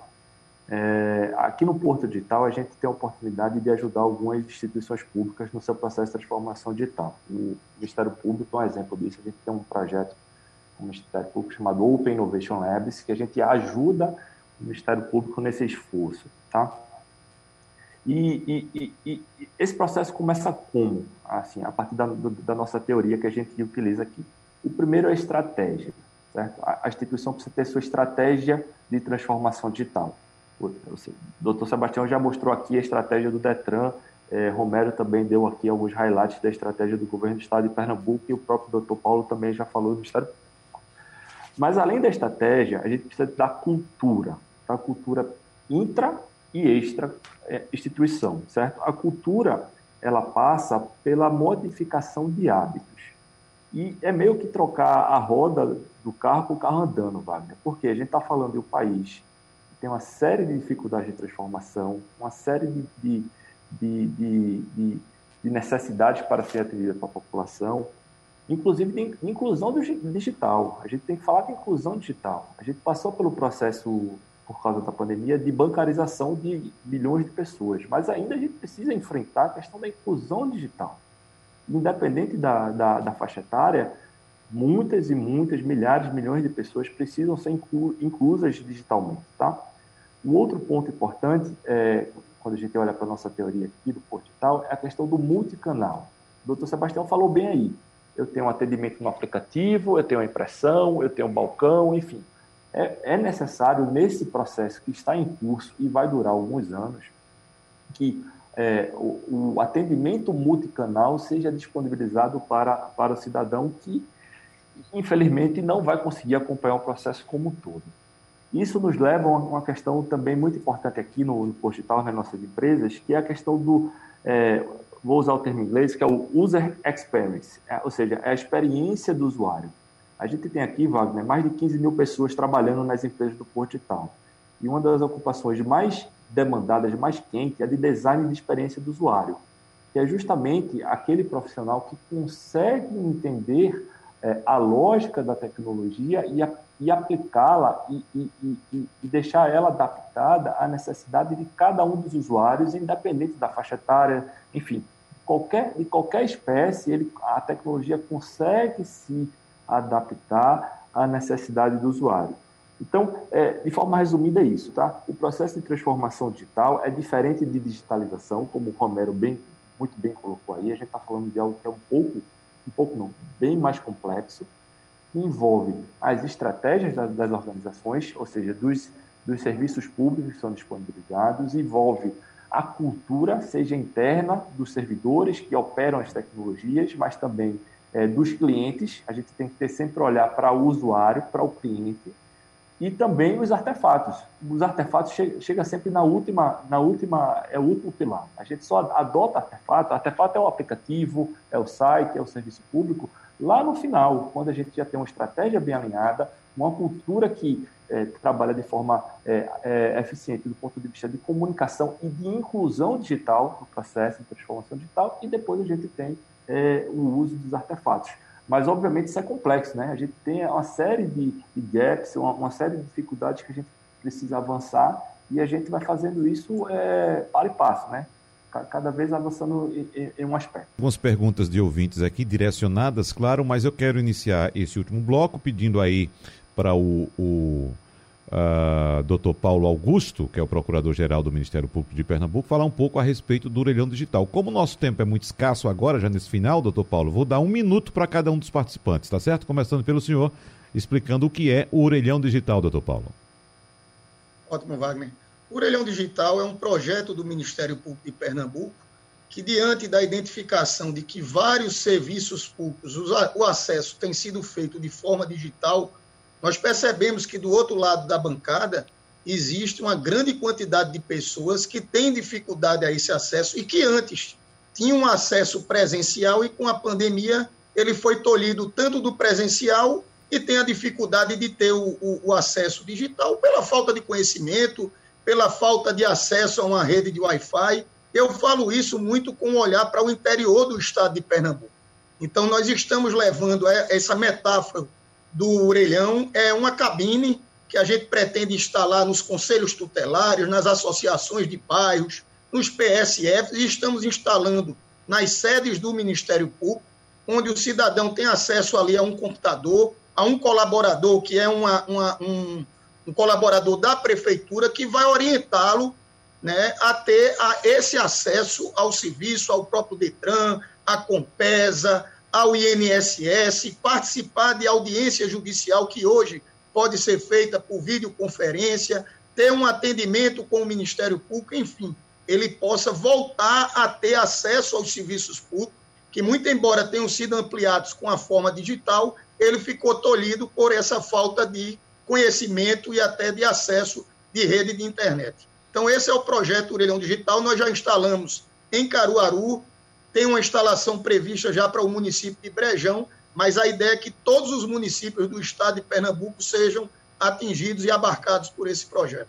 É, aqui no Porto Digital, a gente tem a oportunidade de ajudar algumas instituições públicas no seu processo de transformação digital. O Ministério Público é um exemplo disso. A gente tem um projeto no Ministério Público chamado Open Innovation Labs, que a gente ajuda o Ministério Público nesse esforço. Tá? E, e, e, e esse processo começa como? Assim, a partir da, da, nossa teoria que a gente utiliza aqui. O primeiro é a estratégia. Certo? A, instituição precisa ter sua estratégia de transformação digital o doutor Sebastião já mostrou aqui a estratégia do Detran, é, Romero também deu aqui alguns highlights da estratégia do governo do estado de Pernambuco e o próprio doutor Paulo também já falou do Ministério Mas além da estratégia, a gente precisa da cultura, da cultura intra e extra é, instituição, certo? A cultura, ela passa pela modificação de hábitos. E é meio que trocar a roda do carro com o carro andando, Wagner. Porque a gente está falando de um país tem uma série de dificuldades de transformação, uma série de, de, de, de, de necessidades para ser atendida para a população, inclusive de inclusão digital. A gente tem que falar de inclusão digital. A gente passou pelo processo, por causa da pandemia, de bancarização de milhões de pessoas, mas ainda a gente precisa enfrentar a questão da inclusão digital. Independente da, da, da faixa etária, muitas e muitas, milhares, milhões de pessoas precisam ser inclu inclusas digitalmente, tá? Um outro ponto importante, é, quando a gente olha para a nossa teoria aqui do portal, é a questão do multicanal. O doutor Sebastião falou bem aí. Eu tenho um atendimento no aplicativo, eu tenho uma impressão, eu tenho um balcão, enfim. É, é necessário, nesse processo que está em curso e vai durar alguns anos, que é, o, o, atendimento multicanal seja disponibilizado para, para o cidadão que, infelizmente, não vai conseguir acompanhar o processo como um todo. Isso nos leva a uma questão também muito importante aqui no, no Postital, nas nossas empresas, que é a questão do, é, vou usar o termo em inglês, que é o User Experience, é, ou seja, é a experiência do usuário. A gente tem aqui, Wagner, mais de 15 mil pessoas trabalhando nas empresas do Portital. E uma das ocupações mais demandadas, mais quente, é de design de experiência do usuário, que é justamente aquele profissional que consegue entender é, a lógica da tecnologia e, e aplicá-la e, e, e, deixar ela adaptada à necessidade de cada um dos usuários, independente da faixa etária, enfim, qualquer, de qualquer espécie, ele, a tecnologia consegue se adaptar à necessidade do usuário. Então, é, de forma resumida, é isso. Tá? O processo de transformação digital é diferente de digitalização, como o Romero bem, muito bem colocou aí. A gente está falando de algo que é um pouco um pouco não, bem mais complexo, que envolve as estratégias das organizações, ou seja, dos, dos serviços públicos que são disponibilizados, envolve a cultura, seja interna dos servidores que operam as tecnologias, mas também é, dos clientes. A gente tem que ter sempre olhar para o usuário, para o cliente, e também os artefatos. Os artefatos chega, chega sempre na última, na última, é o último pilar. A gente só adota artefato. Artefato é o aplicativo, é o site, é o serviço público. Lá no final, quando a gente já tem uma estratégia bem alinhada, uma cultura que é, trabalha de forma é, é, eficiente do ponto de vista de comunicação e de inclusão digital no processo de transformação digital, e depois a gente tem é, o uso dos artefatos. Mas, obviamente, isso é complexo, né? A gente tem uma série de, de gaps, uma, uma, série de dificuldades que a gente precisa avançar e a gente vai fazendo isso é, para e passo, né? Cada vez avançando em, em um aspecto. Algumas perguntas de ouvintes aqui, direcionadas, claro, mas eu quero iniciar esse último bloco pedindo aí para o, o uh, doutor Paulo Augusto, que é o Procurador-Geral do Ministério Público de Pernambuco, falar um pouco a respeito do orelhão digital. Como o nosso tempo é muito escasso agora, já nesse final, doutor Paulo, vou dar um minuto para cada um dos participantes, tá certo? Começando pelo senhor, explicando o que é o orelhão digital, doutor Paulo. Ótimo, Wagner. O orelhão digital é um projeto do Ministério Público de Pernambuco que, diante da identificação de que vários serviços públicos, o acesso tem sido feito de forma digital nós percebemos que do outro lado da bancada existe uma grande quantidade de pessoas que têm dificuldade a esse acesso e que antes tinham um acesso presencial e com a pandemia ele foi tolhido tanto do presencial e tem a dificuldade de ter o, o, o acesso digital pela falta de conhecimento, pela falta de acesso a uma rede de Wi-Fi. Eu falo isso muito com um olhar para o interior do estado de Pernambuco. Então, nós estamos levando essa metáfora do orelhão, é uma cabine que a gente pretende instalar nos conselhos tutelares, nas associações de bairros, nos PSFs, e estamos instalando nas sedes do Ministério Público, onde o cidadão tem acesso ali a um computador, a um colaborador que é uma, uma, um, um colaborador da prefeitura que vai orientá-lo né, a ter a, esse acesso ao serviço, ao próprio Detran, à Compesa, ao INSS, participar de audiência judicial que hoje pode ser feita por videoconferência, ter um atendimento com o Ministério Público, enfim, ele possa voltar a ter acesso aos serviços públicos, que muito embora tenham sido ampliados com a forma digital, ele ficou tolhido por essa falta de conhecimento e até de acesso de rede de internet. Então, esse é o projeto Orelhão Digital. Nós já instalamos em Caruaru, tem uma instalação prevista já para o município de Brejão, mas a ideia é que todos os municípios do estado de Pernambuco sejam atingidos e abarcados por esse projeto.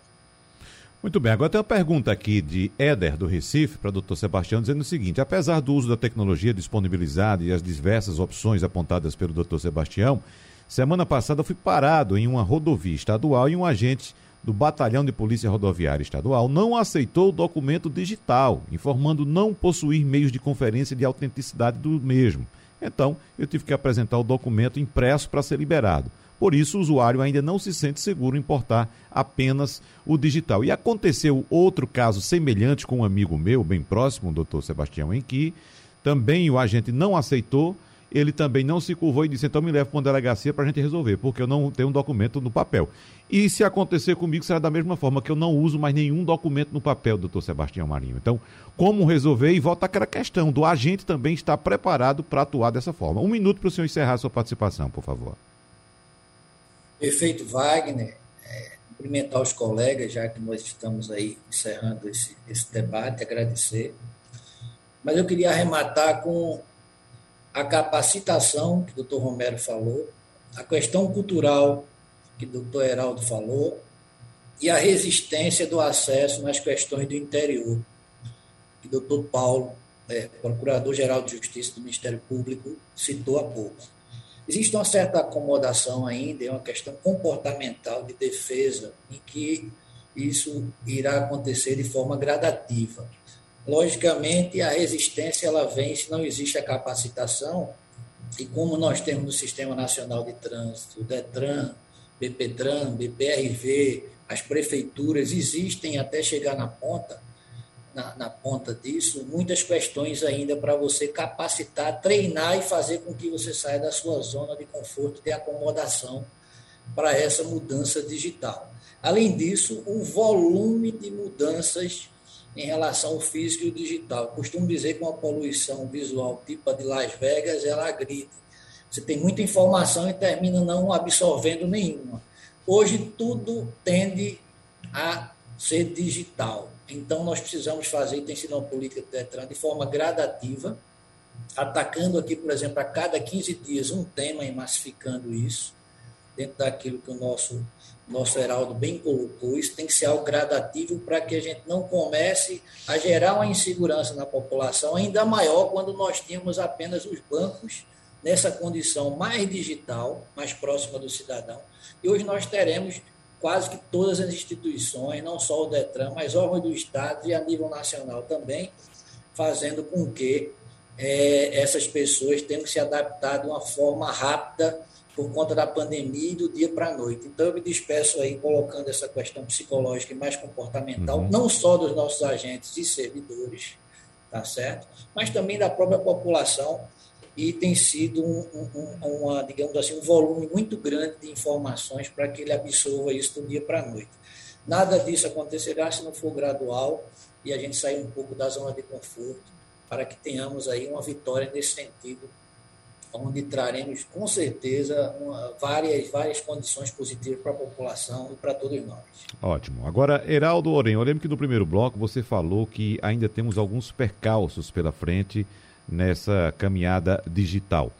Muito bem, agora tem uma pergunta aqui de Éder, do Recife, para o doutor Sebastião, dizendo o seguinte: apesar do uso da tecnologia disponibilizada e as diversas opções apontadas pelo doutor Sebastião, semana passada fui parado em uma rodovia estadual e um agente do Batalhão de Polícia Rodoviária Estadual não aceitou o documento digital, informando não possuir meios de conferência de autenticidade do mesmo. Então, eu tive que apresentar o documento impresso para ser liberado. Por isso, o usuário ainda não se sente seguro em portar apenas o digital. E aconteceu outro caso semelhante com um amigo meu, bem próximo, o doutor Sebastião, em que também o agente não aceitou ele também não se curvou e disse: então me leve para uma delegacia para a gente resolver, porque eu não tenho um documento no papel. E se acontecer comigo, será da mesma forma, que eu não uso mais nenhum documento no papel, doutor Sebastião Marinho. Então, como resolver? E volta aquela questão do agente também estar preparado para atuar dessa forma. Um minuto para o senhor encerrar a sua participação, por favor. Perfeito, Wagner. É, cumprimentar os colegas, já que nós estamos aí encerrando esse, esse debate, agradecer. Mas eu queria arrematar com a capacitação, que o doutor Romero falou, a questão cultural, que o doutor Heraldo falou, e a resistência do acesso nas questões do interior, que o doutor Paulo, é, Procurador-Geral de Justiça do Ministério Público, citou há pouco. Existe uma certa acomodação ainda, é uma questão comportamental de defesa, em que isso irá acontecer de forma gradativa. Logicamente, a resistência ela vem se não existe a capacitação, e como nós temos no Sistema Nacional de Trânsito, DETRAN, BPTRAN, BPRV, as prefeituras existem até chegar na ponta, na, na ponta disso, muitas questões ainda para você capacitar, treinar e fazer com que você saia da sua zona de conforto, de acomodação para essa mudança digital. Além disso, o volume de mudanças em relação ao físico e o digital. costumo dizer que uma poluição visual tipo a de Las Vegas, ela agride. Você tem muita informação e termina não absorvendo nenhuma. Hoje tudo tende a ser digital. Então nós precisamos fazer, tem sido uma política do Detran, de forma gradativa, atacando aqui, por exemplo, a cada 15 dias um tema e massificando isso, dentro daquilo que o nosso nosso Heraldo bem colocou, isso tem que ser algo gradativo para que a gente não comece a gerar uma insegurança na população ainda maior quando nós tínhamos apenas os bancos nessa condição mais digital, mais próxima do cidadão. E hoje nós teremos quase que todas as instituições, não só o DETRAN, mas órgãos do Estado e a nível nacional também, fazendo com que é, essas pessoas tenham que se adaptar de uma forma rápida por conta da pandemia e do dia para a noite. Então, eu me despeço aí colocando essa questão psicológica e mais comportamental, uhum. não só dos nossos agentes e servidores, tá certo? Mas também da própria população, e tem sido um, um, uma, digamos assim, um volume muito grande de informações para que ele absorva isso do dia para a noite. Nada disso acontecerá se não for gradual e a gente sair um pouco da zona de conforto para que tenhamos aí uma vitória nesse sentido onde traremos com certeza uma, várias, várias condições positivas para a população e para todos nós. Ótimo. Agora, Heraldo Orem, eu lembro que no primeiro bloco você falou que ainda temos alguns percalços pela frente nessa caminhada digital.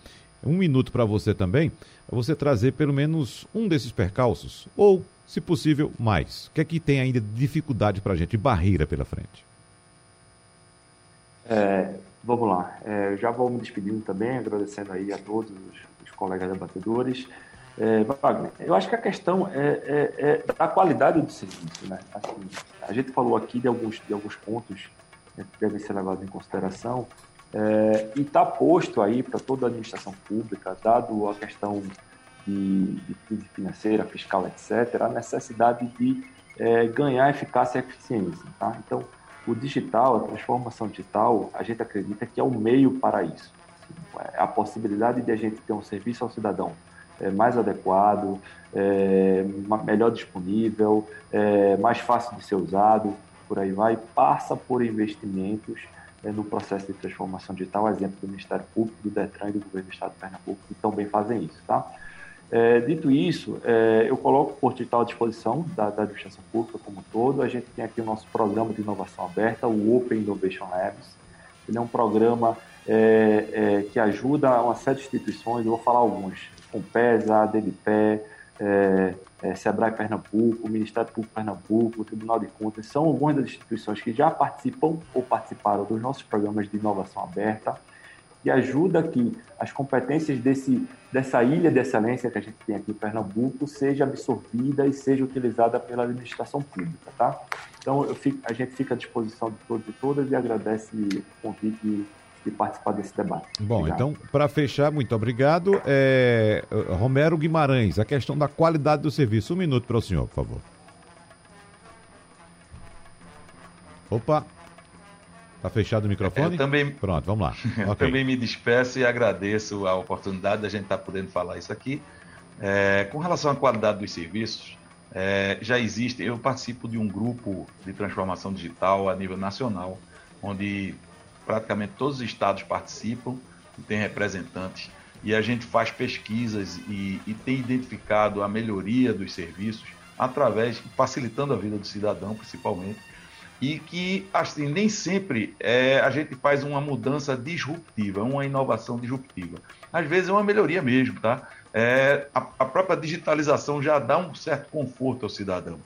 Um minuto para você também, você trazer pelo menos um desses percalços, ou, se possível, mais. O que é que tem ainda de dificuldade para a gente, barreira pela frente? É, vamos lá. É, já vou me despedindo também, agradecendo aí a todos os, os colegas debatedores. É, Wagner, eu acho que a questão é, é, é da qualidade do serviço. Né? Assim, a gente falou aqui de alguns, de alguns pontos né, que devem ser levados em consideração, é, e está posto aí para toda a administração pública, dado a questão de, de crise financeira, fiscal, etc., a necessidade de é, ganhar eficácia e eficiência. Tá? Então, o digital, a transformação digital, a gente acredita que é o meio para isso. É a possibilidade de a gente ter um serviço ao cidadão é, mais adequado, é, melhor disponível, mais fácil de ser usado, por aí vai, passa por investimentos no processo de transformação digital, exemplo do Ministério Público, do DETRAN e do Governo do Estado de Pernambuco, que também fazem isso. Tá? É, dito isso, é, eu coloco o Porto Digital à disposição da, da, administração pública como um todo. A gente tem aqui o nosso programa de inovação aberta, o Open Innovation Labs. Ele é um programa é, é que ajuda uma série de instituições, eu vou falar alguns, Compesa, ADBPE, é, é, Sebrae Pernambuco, Ministério Público Pernambuco, Tribunal de Contas, são algumas das instituições que já participam ou participaram dos nossos programas de inovação aberta que ajuda que as competências desse, dessa ilha de excelência que a gente tem aqui em Pernambuco seja absorvida e seja utilizada pela administração pública, tá? Então, fico, a gente fica à disposição de todos e todas e agradece o convite de participar desse debate. Bom, obrigado. então, para fechar, muito obrigado. É, Romero Guimarães, a questão da qualidade do serviço. Um minuto para o senhor, por favor. Opa, Tá fechado o microfone? Eu também, Pronto, vamos lá. Eu okay. também me despeço e agradeço a oportunidade da gente estar tá podendo falar isso aqui. É, com relação à qualidade dos serviços, é, já existe, eu participo de um grupo de transformação digital a nível nacional, onde praticamente todos os estados participam e tem representantes, e a gente faz pesquisas e, e tem identificado a melhoria dos serviços através, facilitando a vida do cidadão, principalmente, e que assim nem sempre é, a gente faz uma mudança disruptiva, uma inovação disruptiva. Às vezes é uma melhoria mesmo, tá? É, a, a, própria digitalização já dá um certo conforto ao cidadão.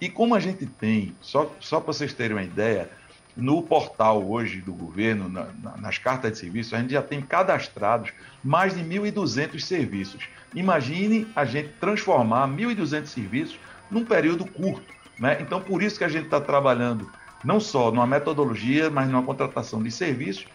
E como a gente tem, só, só para vocês terem uma ideia, no portal hoje do governo, na, na, nas cartas de serviço, a gente já tem cadastrados mais de 1.200 serviços. Imagine a gente transformar 1.200 serviços num período curto. Né? Então, por isso que a gente está trabalhando não só numa metodologia, mas numa contratação de serviços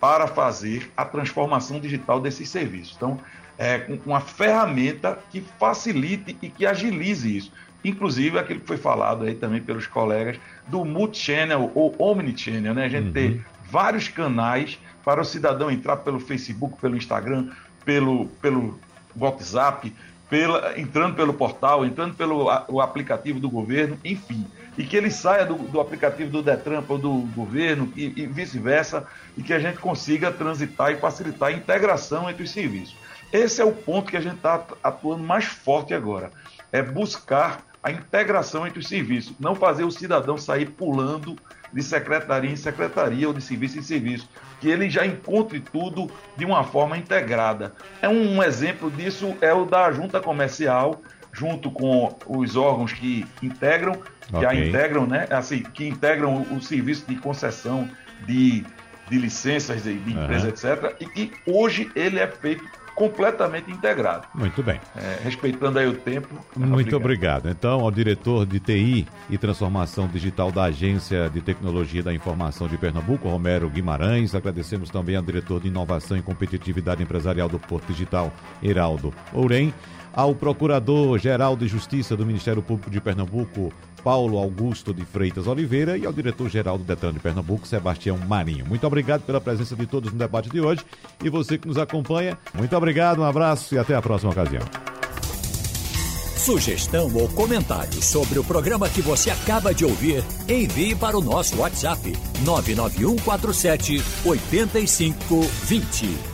para fazer a transformação digital desses serviços. Então, é uma ferramenta que facilite e que agilize isso. Inclusive, aquilo que foi falado aí também pelos colegas do multi-channel ou omnichannel, né? A gente uhum. ter vários canais para o cidadão entrar pelo Facebook, pelo Instagram, pelo, pelo WhatsApp, pela, entrando pelo portal, entrando pelo o aplicativo do governo, enfim. E que ele saia do, do aplicativo do Detran ou do governo e, e vice-versa, e que a gente consiga transitar e facilitar a integração entre os serviços. Esse é o ponto que a gente está atuando mais forte agora. É buscar a integração entre os serviços, não fazer o cidadão sair pulando de secretaria em secretaria ou de serviço em serviço, que ele já encontre tudo de uma forma integrada. É um, um exemplo disso é o da junta comercial, junto com os órgãos que integram, que okay. a integram, né? Assim, que integram o, o serviço de concessão de, de licenças de, de empresa, uhum. etc. E que hoje ele é feito completamente integrado. Muito bem. É, respeitando aí o tempo. Muito obrigado. obrigado. Então, ao diretor de TI e Transformação Digital da Agência de Tecnologia da Informação de Pernambuco, Romero Guimarães. Agradecemos também ao diretor de Inovação e Competitividade Empresarial do Porto Digital, Heraldo Ourem ao Procurador-Geral de Justiça do Ministério Público de Pernambuco, Paulo Augusto de Freitas Oliveira, e ao Diretor-Geral do Detran de Pernambuco, Sebastião Marinho. Muito obrigado pela presença de todos no debate de hoje e você que nos acompanha, muito obrigado, um abraço e até a próxima ocasião. Sugestão ou comentário sobre o programa que você acaba de ouvir, envie para o nosso WhatsApp 99147 8520.